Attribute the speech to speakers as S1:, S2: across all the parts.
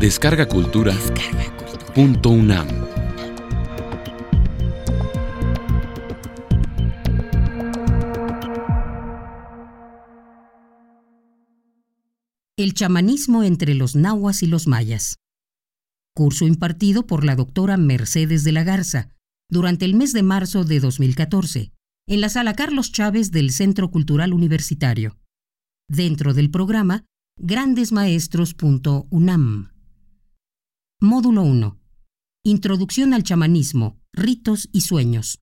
S1: Descarga Cultura. Punto UNAM.
S2: El chamanismo entre los nahuas y los mayas. Curso impartido por la doctora Mercedes de la Garza durante el mes de marzo de 2014 en la sala Carlos Chávez del Centro Cultural Universitario. Dentro del programa grandesmaestros.unam. Módulo 1. Introducción al chamanismo, ritos y sueños.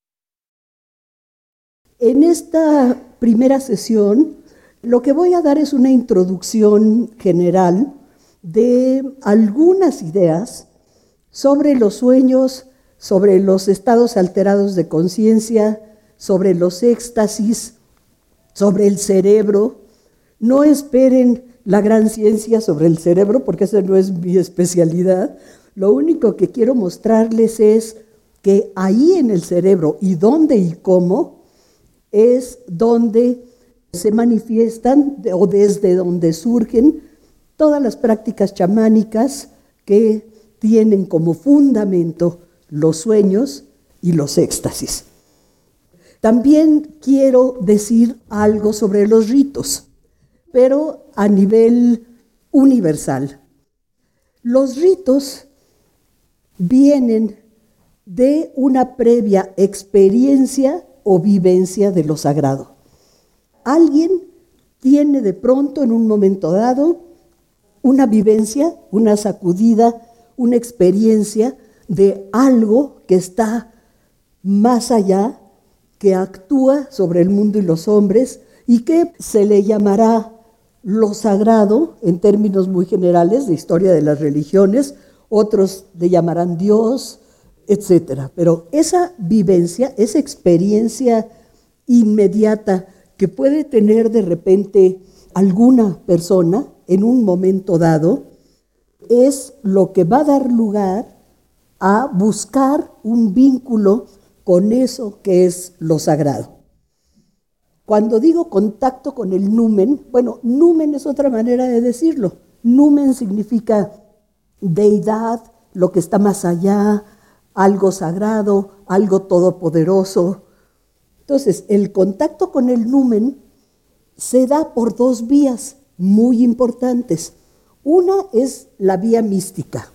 S3: En esta primera sesión, lo que voy a dar es una introducción general de algunas ideas sobre los sueños, sobre los estados alterados de conciencia, sobre los éxtasis, sobre el cerebro. No esperen la gran ciencia sobre el cerebro, porque esa no es mi especialidad. Lo único que quiero mostrarles es que ahí en el cerebro y dónde y cómo es donde se manifiestan o desde donde surgen todas las prácticas chamánicas que tienen como fundamento los sueños y los éxtasis. También quiero decir algo sobre los ritos pero a nivel universal. Los ritos vienen de una previa experiencia o vivencia de lo sagrado. Alguien tiene de pronto en un momento dado una vivencia, una sacudida, una experiencia de algo que está más allá, que actúa sobre el mundo y los hombres y que se le llamará lo sagrado, en términos muy generales de historia de las religiones, otros le llamarán Dios, etc. Pero esa vivencia, esa experiencia inmediata que puede tener de repente alguna persona en un momento dado, es lo que va a dar lugar a buscar un vínculo con eso que es lo sagrado. Cuando digo contacto con el numen, bueno, numen es otra manera de decirlo. Numen significa deidad, lo que está más allá, algo sagrado, algo todopoderoso. Entonces, el contacto con el numen se da por dos vías muy importantes. Una es la vía mística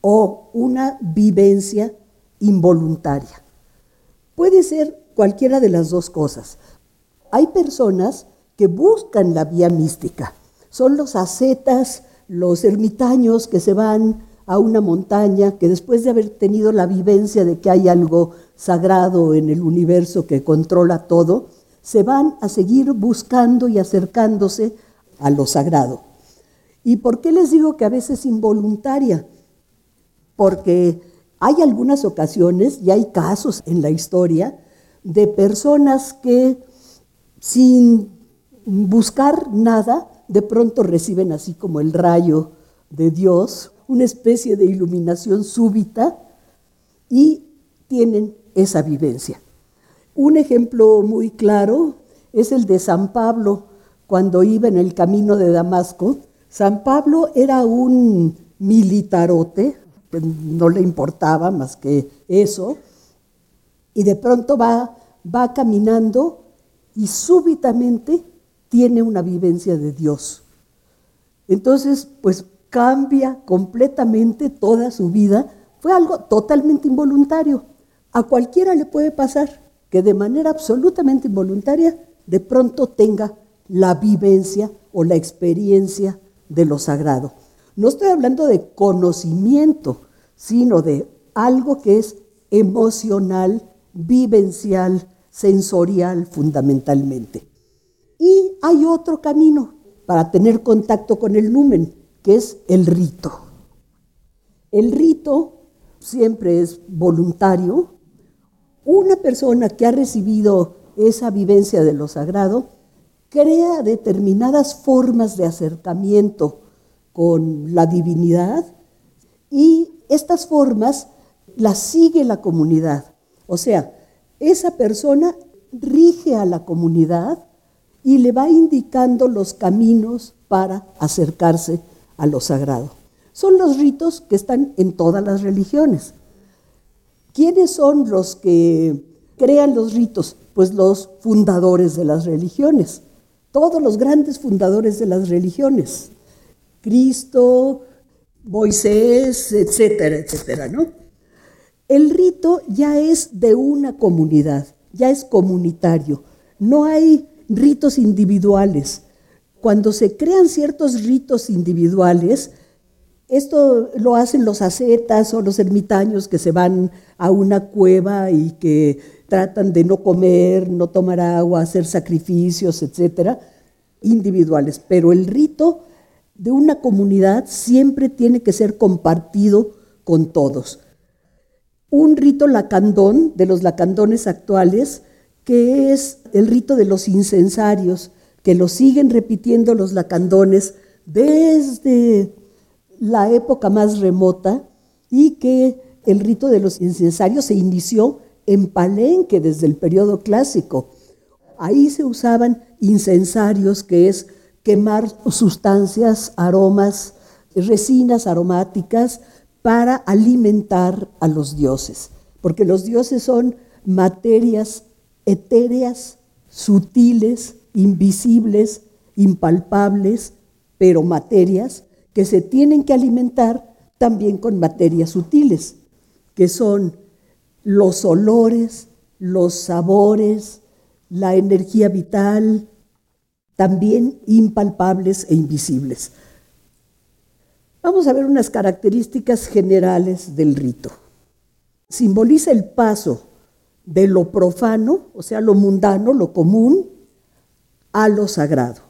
S3: o una vivencia involuntaria. Puede ser cualquiera de las dos cosas. Hay personas que buscan la vía mística. Son los ascetas, los ermitaños que se van a una montaña, que después de haber tenido la vivencia de que hay algo sagrado en el universo que controla todo, se van a seguir buscando y acercándose a lo sagrado. ¿Y por qué les digo que a veces involuntaria? Porque hay algunas ocasiones y hay casos en la historia de personas que sin buscar nada, de pronto reciben así como el rayo de Dios, una especie de iluminación súbita y tienen esa vivencia. Un ejemplo muy claro es el de San Pablo cuando iba en el camino de Damasco. San Pablo era un militarote, no le importaba más que eso, y de pronto va, va caminando y súbitamente tiene una vivencia de Dios. Entonces, pues cambia completamente toda su vida. Fue algo totalmente involuntario. A cualquiera le puede pasar que de manera absolutamente involuntaria de pronto tenga la vivencia o la experiencia de lo sagrado. No estoy hablando de conocimiento, sino de algo que es emocional, vivencial, sensorial fundamentalmente. Y hay otro camino para tener contacto con el numen, que es el rito. El rito siempre es voluntario. Una persona que ha recibido esa vivencia de lo sagrado crea determinadas formas de acercamiento con la divinidad y estas formas las sigue la comunidad. O sea, esa persona rige a la comunidad y le va indicando los caminos para acercarse a lo sagrado. son los ritos que están en todas las religiones. ¿Quiénes son los que crean los ritos? Pues los fundadores de las religiones, todos los grandes fundadores de las religiones. Cristo, Moisés, etcétera, etcétera, ¿no? El rito ya es de una comunidad, ya es comunitario. No hay ritos individuales. Cuando se crean ciertos ritos individuales, esto lo hacen los ascetas o los ermitaños que se van a una cueva y que tratan de no comer, no tomar agua, hacer sacrificios, etcétera, individuales. Pero el rito de una comunidad siempre tiene que ser compartido con todos. Un rito lacandón, de los lacandones actuales, que es el rito de los incensarios, que lo siguen repitiendo los lacandones desde la época más remota y que el rito de los incensarios se inició en Palenque desde el periodo clásico. Ahí se usaban incensarios, que es quemar sustancias, aromas, resinas aromáticas para alimentar a los dioses, porque los dioses son materias etéreas, sutiles, invisibles, impalpables, pero materias que se tienen que alimentar también con materias sutiles, que son los olores, los sabores, la energía vital, también impalpables e invisibles. Vamos a ver unas características generales del rito. Simboliza el paso de lo profano, o sea, lo mundano, lo común, a lo sagrado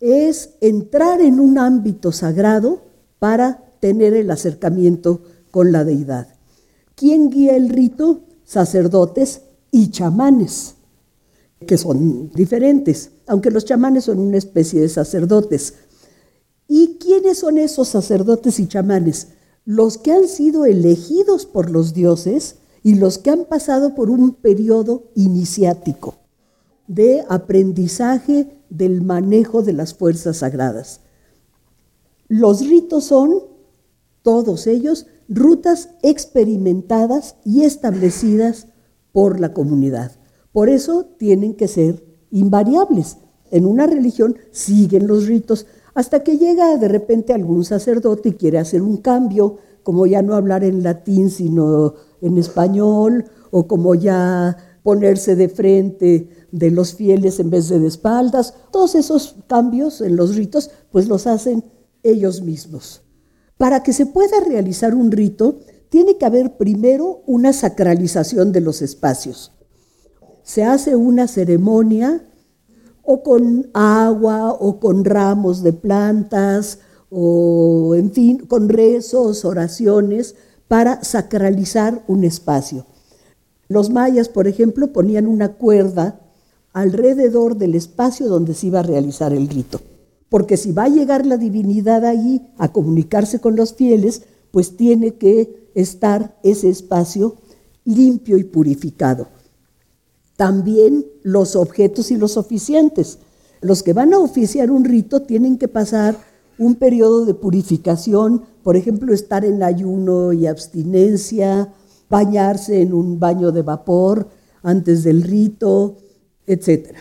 S3: es entrar en un ámbito sagrado para tener el acercamiento con la deidad. ¿Quién guía el rito? Sacerdotes y chamanes, que son diferentes, aunque los chamanes son una especie de sacerdotes. ¿Y quiénes son esos sacerdotes y chamanes? Los que han sido elegidos por los dioses y los que han pasado por un periodo iniciático de aprendizaje del manejo de las fuerzas sagradas. Los ritos son, todos ellos, rutas experimentadas y establecidas por la comunidad. Por eso tienen que ser invariables. En una religión siguen los ritos hasta que llega de repente algún sacerdote y quiere hacer un cambio, como ya no hablar en latín sino en español, o como ya ponerse de frente de los fieles en vez de de espaldas. Todos esos cambios en los ritos, pues los hacen ellos mismos. Para que se pueda realizar un rito, tiene que haber primero una sacralización de los espacios. Se hace una ceremonia o con agua o con ramos de plantas o, en fin, con rezos, oraciones, para sacralizar un espacio. Los mayas, por ejemplo, ponían una cuerda alrededor del espacio donde se iba a realizar el rito. Porque si va a llegar la divinidad ahí a comunicarse con los fieles, pues tiene que estar ese espacio limpio y purificado. También los objetos y los oficiantes. Los que van a oficiar un rito tienen que pasar un periodo de purificación, por ejemplo, estar en ayuno y abstinencia, bañarse en un baño de vapor antes del rito, etc.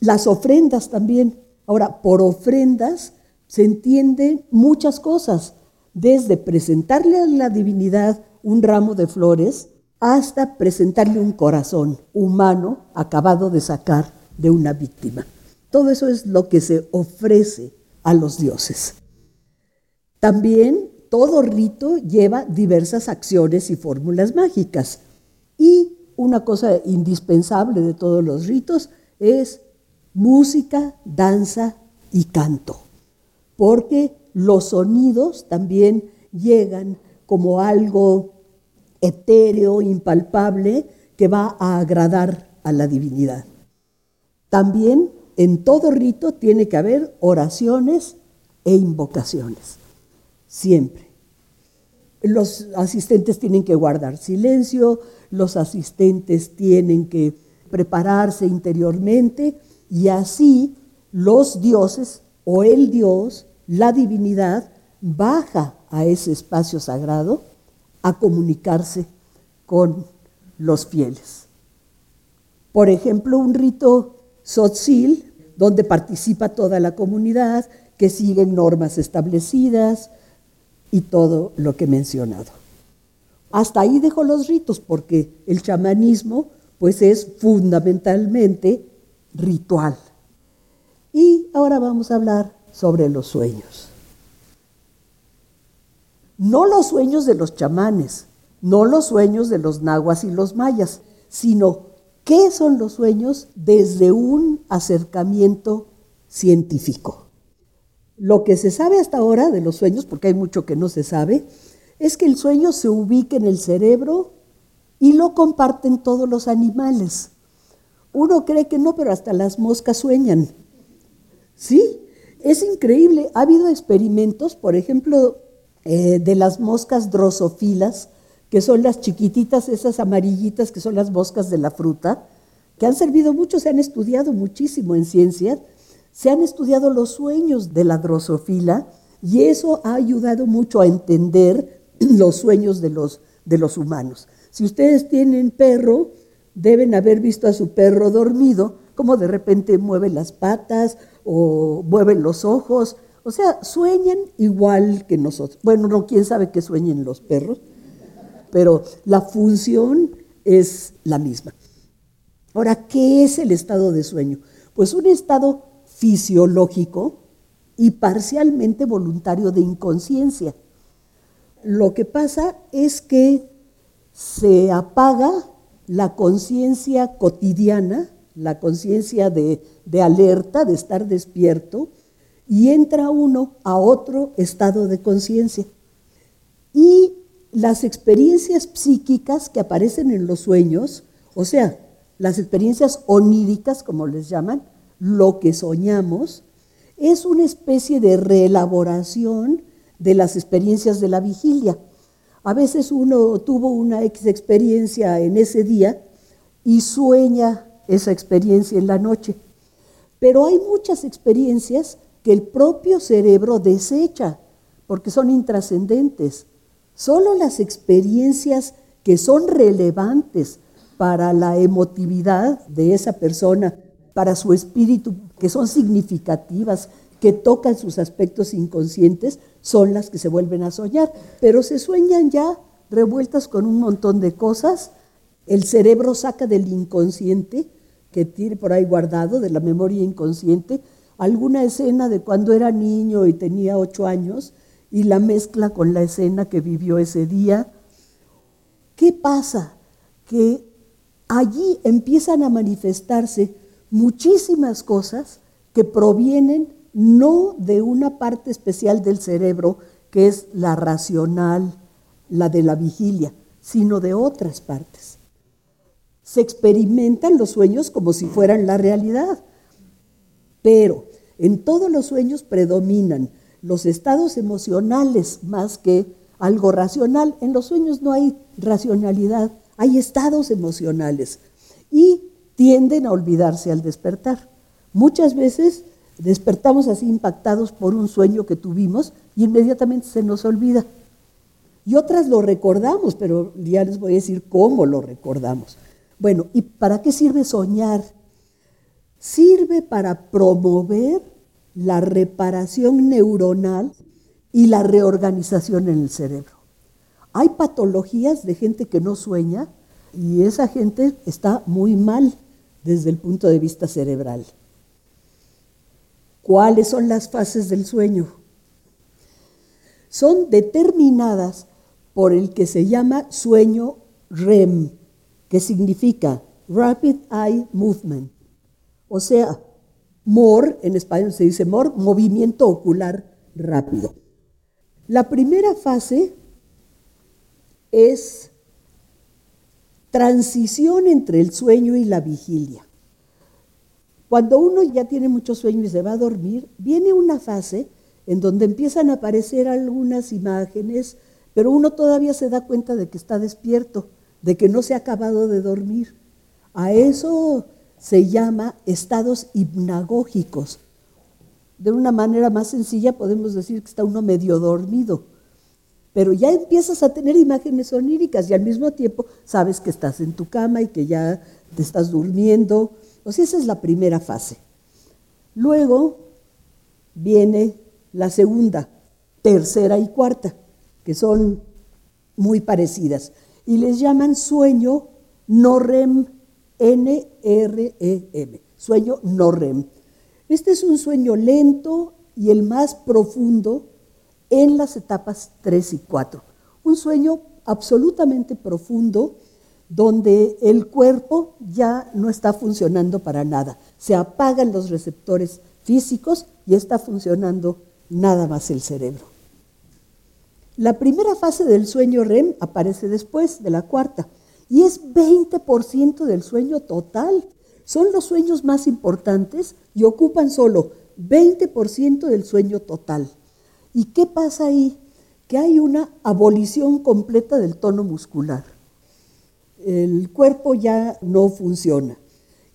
S3: Las ofrendas también. Ahora, por ofrendas se entienden muchas cosas, desde presentarle a la divinidad un ramo de flores hasta presentarle un corazón humano acabado de sacar de una víctima. Todo eso es lo que se ofrece a los dioses. También todo rito lleva diversas acciones y fórmulas mágicas y una cosa indispensable de todos los ritos es música, danza y canto, porque los sonidos también llegan como algo etéreo, impalpable, que va a agradar a la divinidad. También en todo rito tiene que haber oraciones e invocaciones, siempre. Los asistentes tienen que guardar silencio, los asistentes tienen que prepararse interiormente y así los dioses o el dios, la divinidad, baja a ese espacio sagrado a comunicarse con los fieles. Por ejemplo, un rito sotzil, donde participa toda la comunidad, que siguen normas establecidas y todo lo que he mencionado. Hasta ahí dejo los ritos, porque el chamanismo pues es fundamentalmente ritual. Y ahora vamos a hablar sobre los sueños. No los sueños de los chamanes, no los sueños de los nahuas y los mayas, sino qué son los sueños desde un acercamiento científico. Lo que se sabe hasta ahora de los sueños, porque hay mucho que no se sabe, es que el sueño se ubica en el cerebro y lo comparten todos los animales. Uno cree que no, pero hasta las moscas sueñan. Sí, es increíble. Ha habido experimentos, por ejemplo, eh, de las moscas drosofilas, que son las chiquititas, esas amarillitas que son las moscas de la fruta, que han servido mucho, se han estudiado muchísimo en ciencia, se han estudiado los sueños de la drosofila y eso ha ayudado mucho a entender los sueños de los, de los humanos. Si ustedes tienen perro, deben haber visto a su perro dormido, como de repente mueve las patas o mueve los ojos. O sea, sueñan igual que nosotros. Bueno, no, quién sabe qué sueñen los perros, pero la función es la misma. Ahora, ¿qué es el estado de sueño? Pues un estado fisiológico y parcialmente voluntario de inconsciencia. Lo que pasa es que se apaga la conciencia cotidiana, la conciencia de, alerta, de estar despierto, y entra uno a otro estado de conciencia. Y las experiencias psíquicas que aparecen en los sueños, o sea, las experiencias oníricas, como les llaman, lo que soñamos, es una especie de reelaboración de las experiencias de la vigilia. A veces uno tuvo una experiencia en ese día y sueña esa experiencia en la noche. Pero hay muchas experiencias que el propio cerebro desecha porque son intrascendentes. Solo las experiencias que son relevantes para la emotividad de esa persona, para su espíritu, que son significativas, que tocan sus aspectos inconscientes, son las que se vuelven a soñar, pero se sueñan ya revueltas con un montón de cosas. El cerebro saca del inconsciente, que tiene por ahí guardado, de la memoria inconsciente, alguna escena de cuando era niño y tenía ocho años y la mezcla con la escena que vivió ese día. ¿Qué pasa? Que allí empiezan a manifestarse muchísimas cosas que provienen no de una parte especial del cerebro que es la racional, la de la vigilia, sino de otras partes. Se experimentan los sueños como si fueran la realidad, pero en todos los sueños predominan los estados emocionales más que algo racional. En los sueños no hay racionalidad, hay estados emocionales y tienden a olvidarse al despertar. Muchas veces Despertamos así impactados por un sueño que tuvimos y inmediatamente se nos olvida. Y otras lo recordamos, pero ya les voy a decir cómo lo recordamos. Bueno, ¿y para qué sirve soñar? Sirve para promover la reparación neuronal y la reorganización en el cerebro. Hay patologías de gente que no sueña y esa gente está muy mal desde el punto de vista cerebral. ¿Cuáles son las fases del sueño? Son determinadas por el que se llama sueño REM, que significa Rapid Eye Movement. O sea, MOR, en español se dice MOR, movimiento ocular rápido. La primera fase es transición entre el sueño y la vigilia. Cuando uno ya tiene mucho sueño y se va a dormir, viene una fase en donde empiezan a aparecer algunas imágenes, pero uno todavía se da cuenta de que está despierto, de que no se ha acabado de dormir. A eso se llama estados hipnagógicos de una manera más sencilla podemos decir que está uno medio dormido. Pero ya empiezas a tener imágenes oníricas y al mismo tiempo sabes que estás en tu cama y que ya te estás durmiendo. O sea, esa es la primera fase. Luego viene la segunda, tercera y cuarta, que son muy parecidas. Y les llaman sueño no REM, N-R-E-M, sueño no REM. Este es un sueño lento y el más profundo en las etapas 3 y 4. Un sueño absolutamente profundo donde el cuerpo ya no está funcionando para nada. Se apagan los receptores físicos y está funcionando nada más el cerebro. La primera fase del sueño REM aparece después de la cuarta y es 20% del sueño total. Son los sueños más importantes y ocupan solo 20% del sueño total. ¿Y qué pasa ahí? Que hay una abolición completa del tono muscular. El cuerpo ya no funciona.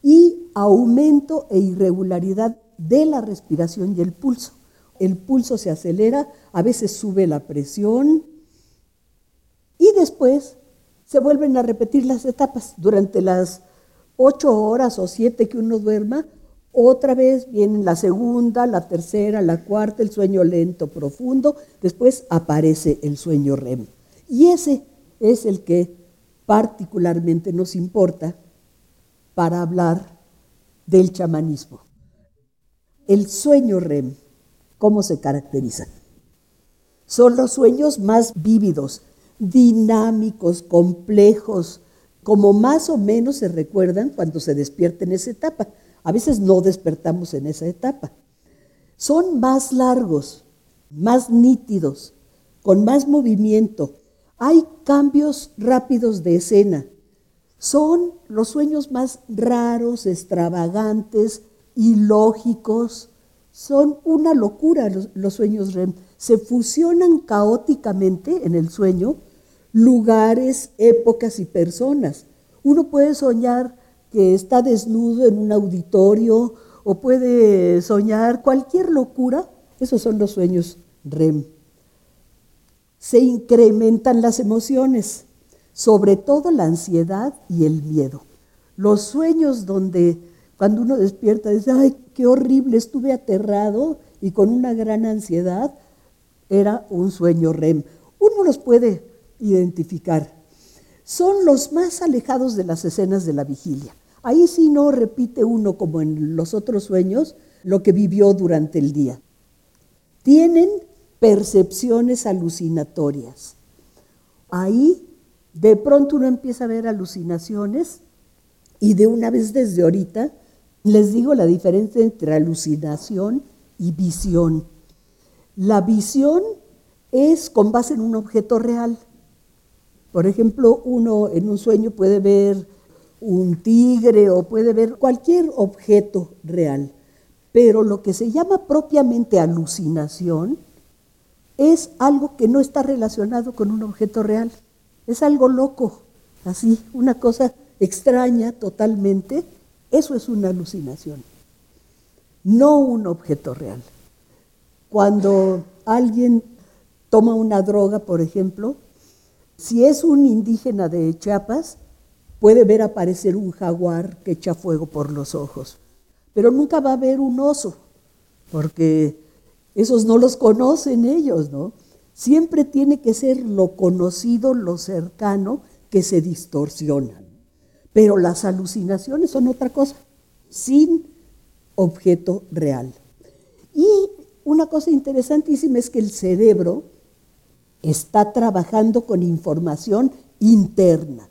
S3: Y aumento e irregularidad de la respiración y el pulso. El pulso se acelera, a veces sube la presión y después se vuelven a repetir las etapas. Durante las ocho horas o siete que uno duerma, otra vez viene la segunda, la tercera, la cuarta, el sueño lento, profundo, después aparece el sueño REM. Y ese es el que particularmente nos importa para hablar del chamanismo. El sueño REM, ¿cómo se caracteriza? Son los sueños más vívidos, dinámicos, complejos, como más o menos se recuerdan cuando se despierta en esa etapa. A veces no despertamos en esa etapa. Son más largos, más nítidos, con más movimiento. Hay cambios rápidos de escena. Son los sueños más raros, extravagantes, ilógicos. Son una locura los, sueños. Se fusionan caóticamente en el sueño lugares, épocas y personas. Uno puede soñar que está desnudo en un auditorio o puede soñar cualquier locura. Esos son los sueños REM. Se incrementan las emociones, sobre todo la ansiedad y el miedo. Los sueños donde cuando uno despierta dice, ay, qué horrible, estuve aterrado y con una gran ansiedad, era un sueño REM. Uno los puede identificar. Son los más alejados de las escenas de la vigilia. Ahí sí no repite uno como en los otros sueños lo que vivió durante el día. Tienen percepciones alucinatorias. Ahí de pronto uno empieza a ver alucinaciones y de una vez desde ahorita les digo la diferencia entre alucinación y visión. La visión es con base en un objeto real. Por ejemplo, uno en un sueño puede ver un tigre o puede ver cualquier objeto real, pero lo que se llama propiamente alucinación es algo que no está relacionado con un objeto real, es algo loco, así, una cosa extraña totalmente, eso es una alucinación, no un objeto real. Cuando alguien toma una droga, por ejemplo, si es un indígena de Chiapas, puede ver aparecer un jaguar que echa fuego por los ojos, pero nunca va a ver un oso, porque esos no los conocen ellos, ¿no? Siempre tiene que ser lo conocido, lo cercano, que se distorsiona. Pero las alucinaciones son otra cosa, sin objeto real. Y una cosa interesantísima es que el cerebro está trabajando con información interna.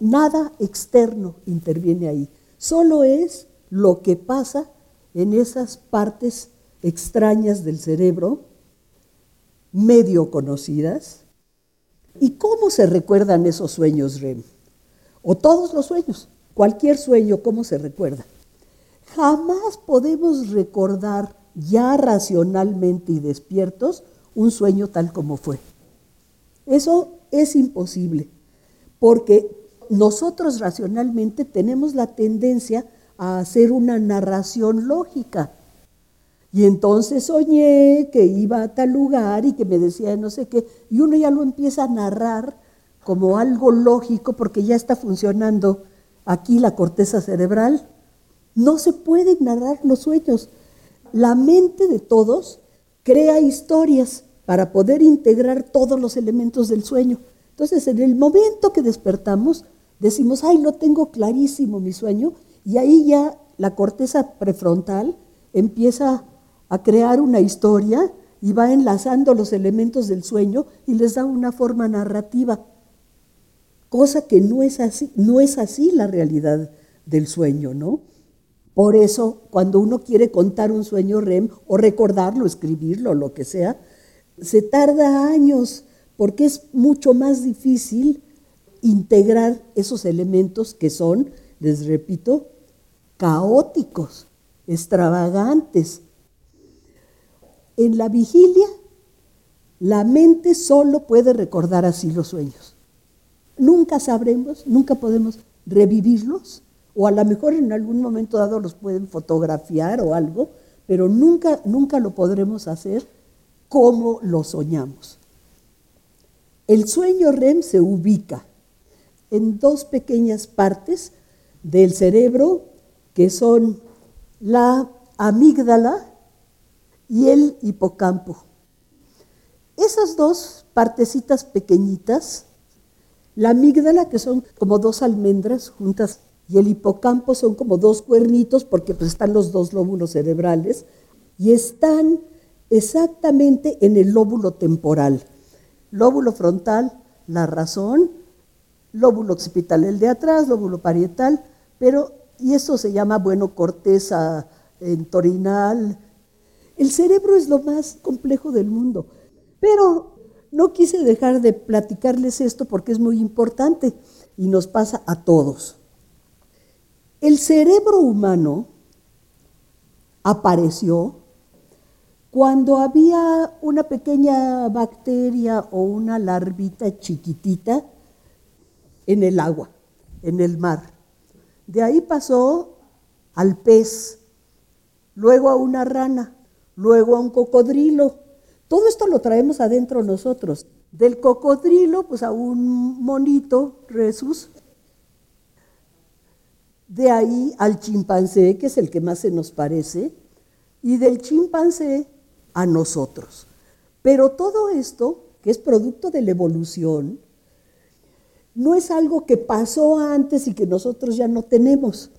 S3: Nada externo interviene ahí. Solo es lo que pasa en esas partes extrañas del cerebro, medio conocidas. ¿Y cómo se recuerdan esos sueños REM? O todos los sueños, cualquier sueño, ¿cómo se recuerda? Jamás podemos recordar ya racionalmente y despiertos un sueño tal como fue. Eso es imposible, porque nosotros racionalmente tenemos la tendencia a hacer una narración lógica. Y entonces soñé que iba a tal lugar y que me decía no sé qué, y uno ya lo empieza a narrar como algo lógico porque ya está funcionando aquí la corteza cerebral. No se pueden narrar los sueños. La mente de todos crea historias para poder integrar todos los elementos del sueño. Entonces, en el momento que despertamos, decimos, ay, lo tengo clarísimo mi sueño, y ahí ya la corteza prefrontal empieza a crear una historia y va enlazando los elementos del sueño y les da una forma narrativa, cosa que no es así, no es así la realidad del sueño, ¿no? Por eso, cuando uno quiere contar un sueño REM o recordarlo, escribirlo, lo que sea, se tarda años porque es mucho más difícil integrar esos elementos que son, les repito, caóticos, extravagantes. En la vigilia, la mente solo puede recordar así los sueños. Nunca sabremos, nunca podemos revivirlos, o a lo mejor en algún momento dado los pueden fotografiar o algo, pero nunca, nunca lo podremos hacer como lo soñamos. El sueño REM se ubica en dos pequeñas partes del cerebro que son la amígdala y el hipocampo. Esas dos partecitas pequeñitas, la amígdala que son como dos almendras juntas y el hipocampo son como dos cuernitos porque pues están los dos lóbulos cerebrales y están exactamente en el lóbulo temporal. Lóbulo frontal, la razón, lóbulo occipital, el de atrás, lóbulo parietal, pero, y eso se llama, bueno, corteza entorinal. El cerebro es lo más complejo del mundo, pero no quise dejar de platicarles esto porque es muy importante y nos pasa a todos. El cerebro humano apareció cuando había una pequeña bacteria o una larvita chiquitita en el agua, en el mar. De ahí pasó al pez, luego a una rana, luego a un cocodrilo. Todo esto lo traemos adentro nosotros. Del cocodrilo, pues a un monito, Resus, de ahí al chimpancé, que es el que más se nos parece, y del chimpancé a nosotros. Pero todo esto, que es producto de la evolución, no es algo que pasó antes y que nosotros ya no tenemos,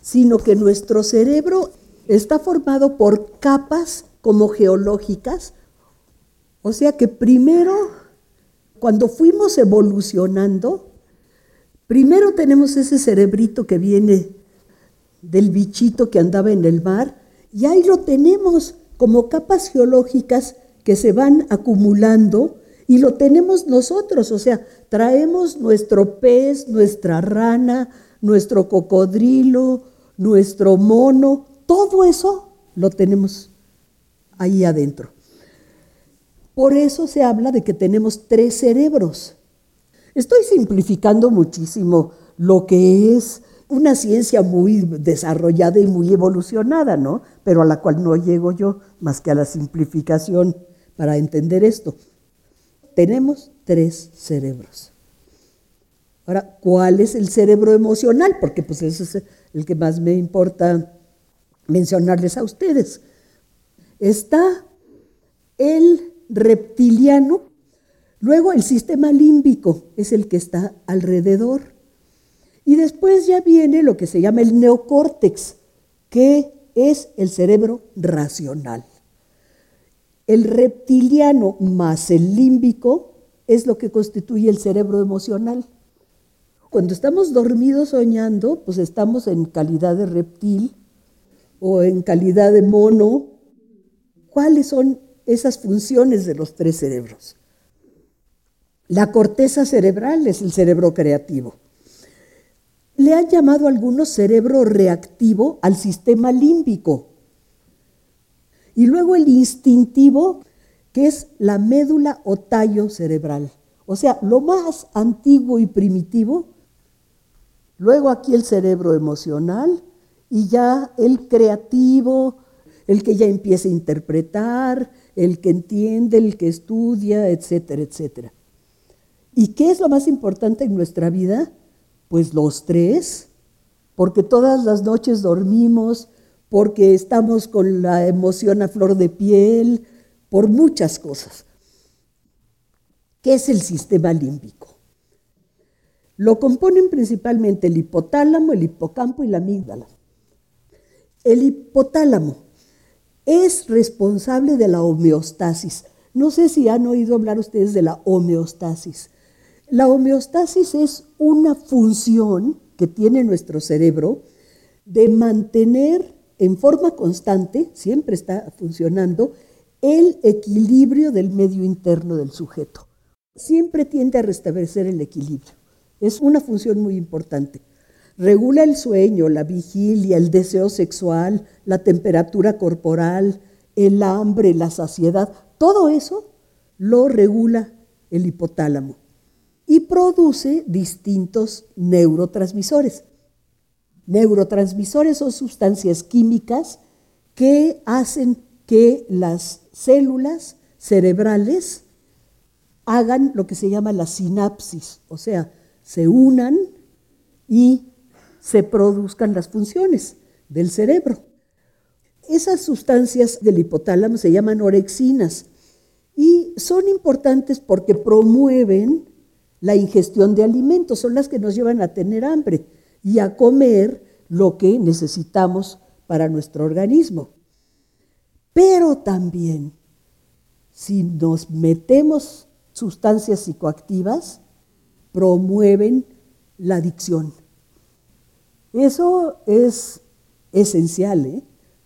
S3: sino que nuestro cerebro está formado por capas como geológicas, o sea que primero, cuando fuimos evolucionando, Primero tenemos ese cerebrito que viene del bichito que andaba en el mar y ahí lo tenemos como capas geológicas que se van acumulando y lo tenemos nosotros, o sea, traemos nuestro pez, nuestra rana, nuestro cocodrilo, nuestro mono, todo eso lo tenemos ahí adentro. Por eso se habla de que tenemos tres cerebros. Estoy simplificando muchísimo lo que es una ciencia muy desarrollada y muy evolucionada, ¿no? Pero a la cual no llego yo más que a la simplificación para entender esto. Tenemos tres cerebros. Ahora, ¿cuál es el cerebro emocional? Porque pues ese es el que más me importa mencionarles a ustedes. Está el reptiliano, Luego el sistema límbico es el que está alrededor. Y después ya viene lo que se llama el neocórtex, que es el cerebro racional. El reptiliano más el límbico es lo que constituye el cerebro emocional. Cuando estamos dormidos soñando, pues estamos en calidad de reptil o en calidad de mono. ¿Cuáles son esas funciones de los tres cerebros? La corteza cerebral es el cerebro creativo. Le han llamado algunos cerebro reactivo al sistema límbico. Y luego el instintivo, que es la médula o tallo cerebral. O sea, lo más antiguo y primitivo. Luego aquí el cerebro emocional y ya el creativo, el que ya empieza a interpretar, el que entiende, el que estudia, etcétera, etcétera. ¿Y qué es lo más importante en nuestra vida? Pues los tres, porque todas las noches dormimos, porque estamos con la emoción a flor de piel, por muchas cosas. ¿Qué es el sistema límbico? Lo componen principalmente el hipotálamo, el hipocampo y la amígdala. El hipotálamo es responsable de la homeostasis. No sé si han oído hablar ustedes de la homeostasis. La homeostasis es una función que tiene nuestro cerebro de mantener en forma constante, siempre está funcionando, el equilibrio del medio interno del sujeto. Siempre tiende a restablecer el equilibrio. Es una función muy importante. Regula el sueño, la vigilia, el deseo sexual, la temperatura corporal, el hambre, la saciedad. Todo eso lo regula el hipotálamo y produce distintos neurotransmisores. Neurotransmisores son sustancias químicas que hacen que las células cerebrales hagan lo que se llama la sinapsis, o sea, se unan y se produzcan las funciones del cerebro. Esas sustancias del hipotálamo se llaman orexinas y son importantes porque promueven la ingestión de alimentos, son las que nos llevan a tener hambre y a comer lo que necesitamos para nuestro organismo. Pero también, si nos metemos sustancias psicoactivas, promueven la adicción. Eso es esencial, ¿eh?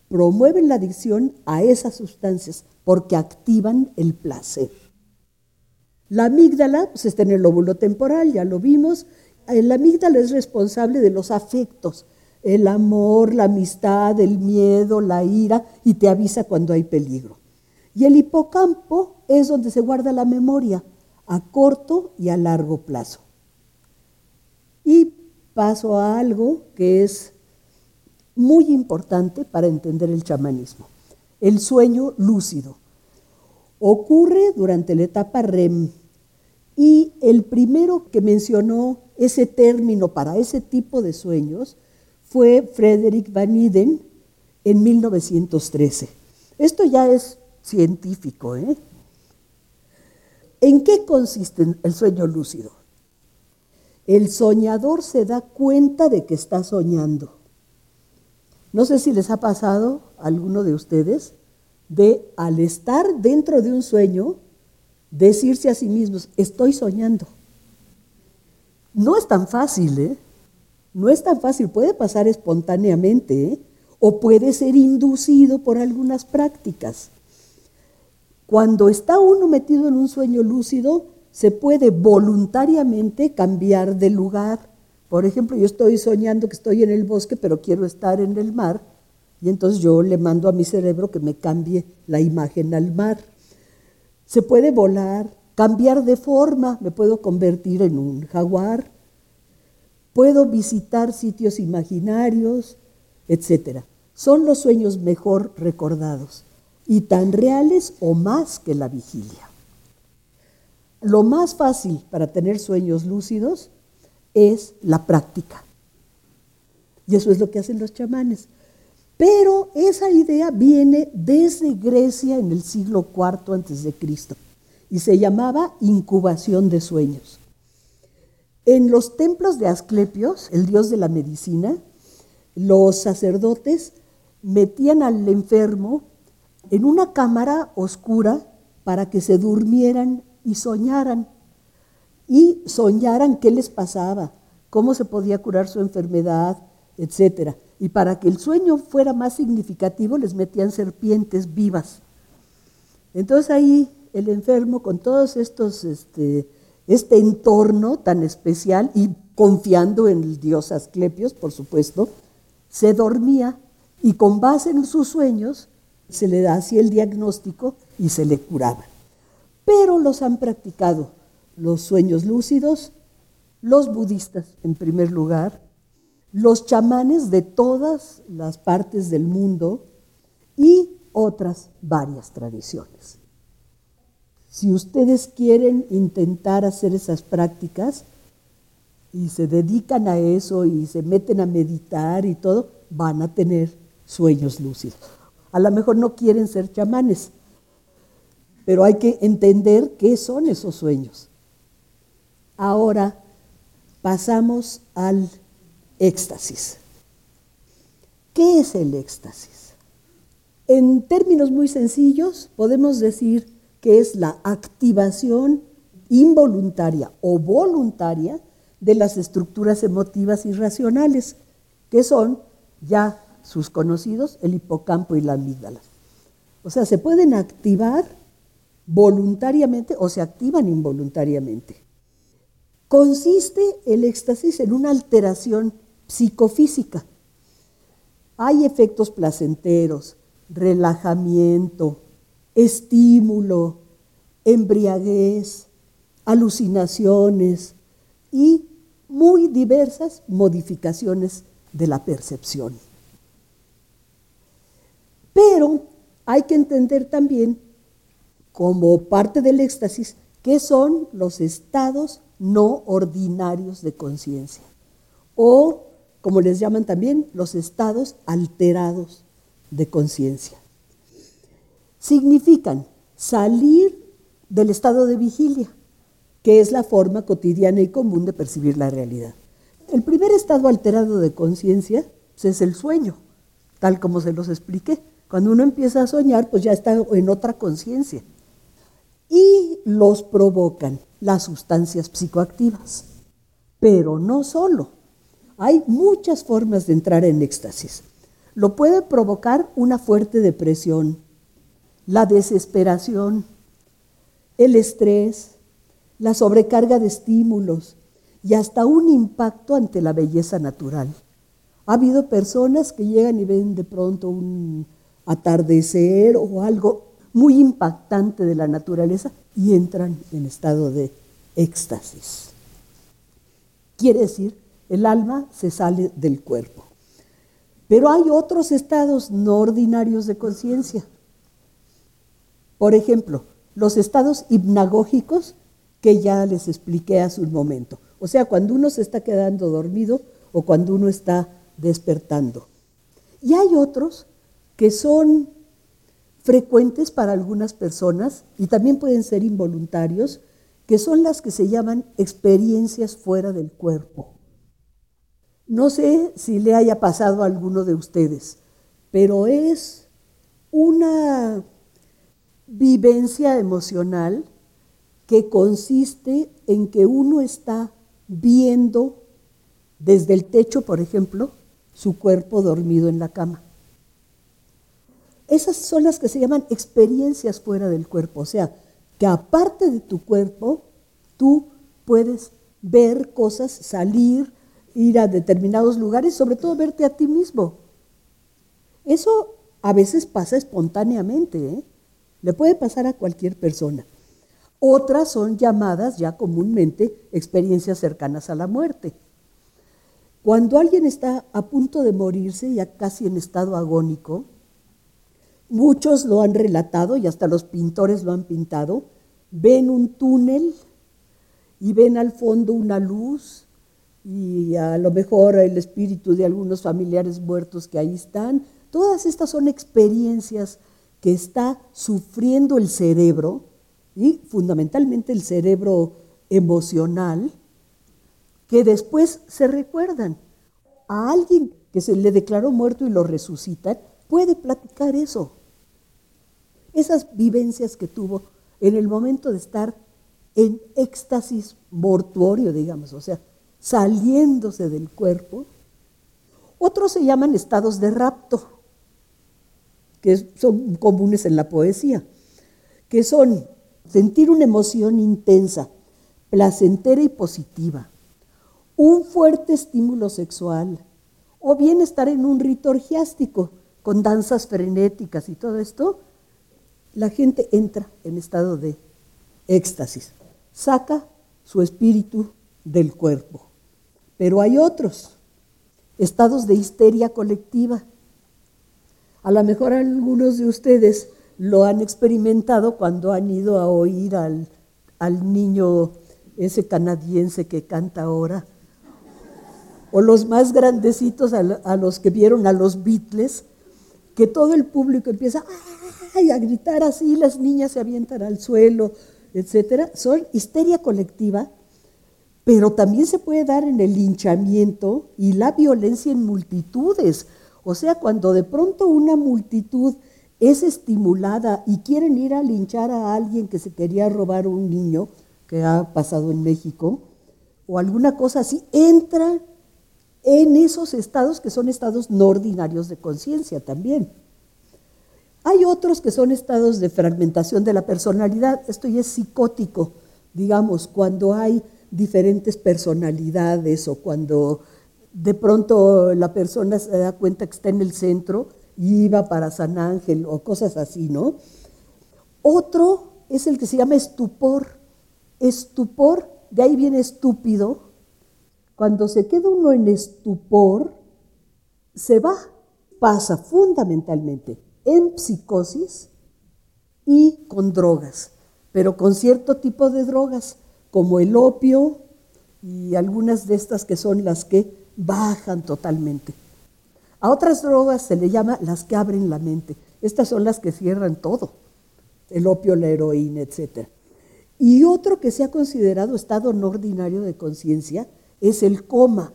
S3: promueven la adicción a esas sustancias porque activan el placer. La amígdala pues, está en el lóbulo temporal, ya lo vimos. La amígdala es responsable de los afectos, el amor, la amistad, el miedo, la ira, y te avisa cuando hay peligro. Y el hipocampo es donde se guarda la memoria, a corto y a largo plazo. Y paso a algo que es muy importante para entender el chamanismo, el sueño lúcido. Ocurre durante la etapa REM y el primero que mencionó ese término para ese tipo de sueños fue Frederick Van Iden en 1913. Esto ya es científico, ¿eh? ¿En qué consiste el sueño lúcido? El soñador se da cuenta de que está soñando. No sé si les ha pasado a alguno de ustedes de al estar dentro de un sueño, decirse a sí mismos, estoy soñando. No es tan fácil, ¿eh? No es tan fácil, puede pasar espontáneamente ¿eh? o puede ser inducido por algunas prácticas. Cuando está uno metido en un sueño lúcido, se puede voluntariamente cambiar de lugar. Por ejemplo, yo estoy soñando que estoy en el bosque, pero quiero estar en el mar, y entonces yo le mando a mi cerebro que me cambie la imagen al mar. Se puede volar, cambiar de forma, me puedo convertir en un jaguar, puedo visitar sitios imaginarios, etc. Son los sueños mejor recordados y tan reales o más que la vigilia. Lo más fácil para tener sueños lúcidos es la práctica. Y eso es lo que hacen los chamanes. Pero esa idea viene desde Grecia en el siglo IV Cristo y se llamaba incubación de sueños. En los templos de Asclepios, el dios de la medicina, los sacerdotes metían al enfermo en una cámara oscura para que se durmieran y soñaran. Y soñaran qué les pasaba, cómo se podía curar su enfermedad, etc. Y para que el sueño fuera más significativo, les metían serpientes vivas. Entonces ahí el enfermo, con todos estos, este, este entorno tan especial y confiando en el dios Asclepios, por supuesto, se dormía y con base en sus sueños se le así el diagnóstico y se le curaba. Pero los han practicado los sueños lúcidos, los budistas en primer lugar, los chamanes de todas las partes del mundo y otras varias tradiciones. Si ustedes quieren intentar hacer esas prácticas y se dedican a eso y se meten a meditar y todo, van a tener sueños lúcidos. A lo mejor no quieren ser chamanes, pero hay que entender qué son esos sueños. Ahora pasamos al éxtasis. ¿Qué es el éxtasis? En términos muy sencillos, podemos decir que es la activación involuntaria o voluntaria de las estructuras emotivas y racionales, que son ya sus conocidos, el hipocampo y la amígdala. O sea, se pueden activar voluntariamente o se activan involuntariamente. Consiste el éxtasis en una alteración psicofísica. Hay efectos placenteros, relajamiento, estímulo, embriaguez, alucinaciones y muy diversas modificaciones de la percepción. Pero hay que entender también, como parte del éxtasis, qué son los estados no ordinarios de conciencia, o como les llaman también, los estados alterados de conciencia. Significan salir del estado de vigilia, que es la forma cotidiana y común de percibir la realidad. El primer estado alterado de conciencia pues, es el sueño, tal como se los expliqué. Cuando uno empieza a soñar, pues ya está en otra conciencia. Y los provocan las sustancias psicoactivas. Pero no solo. Hay muchas formas de entrar en éxtasis. Lo puede provocar una fuerte depresión, la desesperación, el estrés, la sobrecarga de estímulos y hasta un impacto ante la belleza natural. Ha habido personas que llegan y ven de pronto un atardecer o algo muy impactante de la naturaleza y entran en estado de éxtasis. Quiere decir, el alma se sale del cuerpo. Pero hay otros estados no ordinarios de conciencia. Por ejemplo, los estados hipnagógicos que ya les expliqué hace un momento. O sea, cuando uno se está quedando dormido o cuando uno está despertando. Y hay otros que son frecuentes para algunas personas y también pueden ser involuntarios, que son las que se llaman experiencias fuera del cuerpo. No sé si le haya pasado a alguno de ustedes, pero es una vivencia emocional que consiste en que uno está viendo desde el techo, por ejemplo, su cuerpo dormido en la cama. Esas son las que se llaman experiencias fuera del cuerpo, o sea, que aparte de tu cuerpo, tú puedes ver cosas, salir, ir a determinados lugares, sobre todo verte a ti mismo. Eso a veces pasa espontáneamente, ¿eh? le puede pasar a cualquier persona. Otras son llamadas ya comúnmente experiencias cercanas a la muerte. Cuando alguien está a punto de morirse, ya casi en estado agónico, muchos lo han relatado y hasta los pintores lo han pintado, ven un túnel y ven al fondo una luz y a lo mejor el espíritu de algunos familiares muertos que ahí están. Todas estas son experiencias que está sufriendo el cerebro y fundamentalmente el cerebro emocional, que después se recuerdan. A alguien que se le declaró muerto y lo resucitan, puede platicar eso. Esas vivencias que tuvo en el momento de estar en éxtasis mortuorio, digamos, o sea, saliéndose del cuerpo. Otros se llaman estados de rapto, que son comunes en la poesía, que son sentir una emoción intensa, placentera y positiva, un fuerte estímulo sexual, o bien estar en un rito orgiástico con danzas frenéticas y todo esto, la gente entra en estado de éxtasis, saca su espíritu del cuerpo. Pero hay otros, estados de histeria colectiva. A lo mejor algunos de ustedes lo han experimentado cuando han ido a oír al, al niño ese canadiense que canta ahora, o los más grandecitos a, los que vieron a los Beatles, que todo el público empieza a gritar así, las niñas se avientan al suelo, etcétera. Son histeria colectiva, pero también se puede dar en el linchamiento y la violencia en multitudes. O sea, cuando de pronto una multitud es estimulada y quieren ir a linchar a alguien que se quería robar un niño, que ha pasado en México, o alguna cosa así, entra en esos estados que son estados no ordinarios de conciencia también. Hay otros que son estados de fragmentación de la personalidad, esto ya es psicótico, digamos, cuando hay diferentes personalidades o cuando de pronto la persona se da cuenta que está en el centro y iba para San Ángel o cosas así, ¿no? Otro es el que se llama estupor. Estupor, de ahí viene estúpido, cuando se queda uno en estupor, se va, pasa fundamentalmente en psicosis y con drogas, pero con cierto tipo de drogas, como el opio y algunas de estas que son las que bajan totalmente. A otras drogas se le llama las que abren la mente. Estas son las que cierran todo, el opio, la heroína, etc. Y otro que se ha considerado estado no ordinario de conciencia es el coma.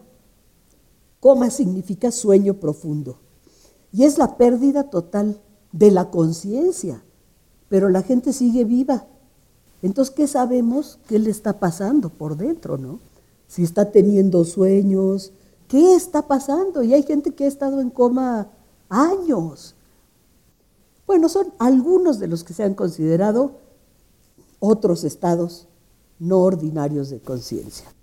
S3: Coma significa sueño profundo. Y es la pérdida total de la conciencia. Pero la gente sigue viva. Entonces, ¿qué sabemos? ¿Qué le está pasando por dentro, no? Si está teniendo sueños, ¿qué está pasando? Y hay gente que ha estado en coma años. Bueno, son algunos de los que se han considerado otros estados no ordinarios de conciencia.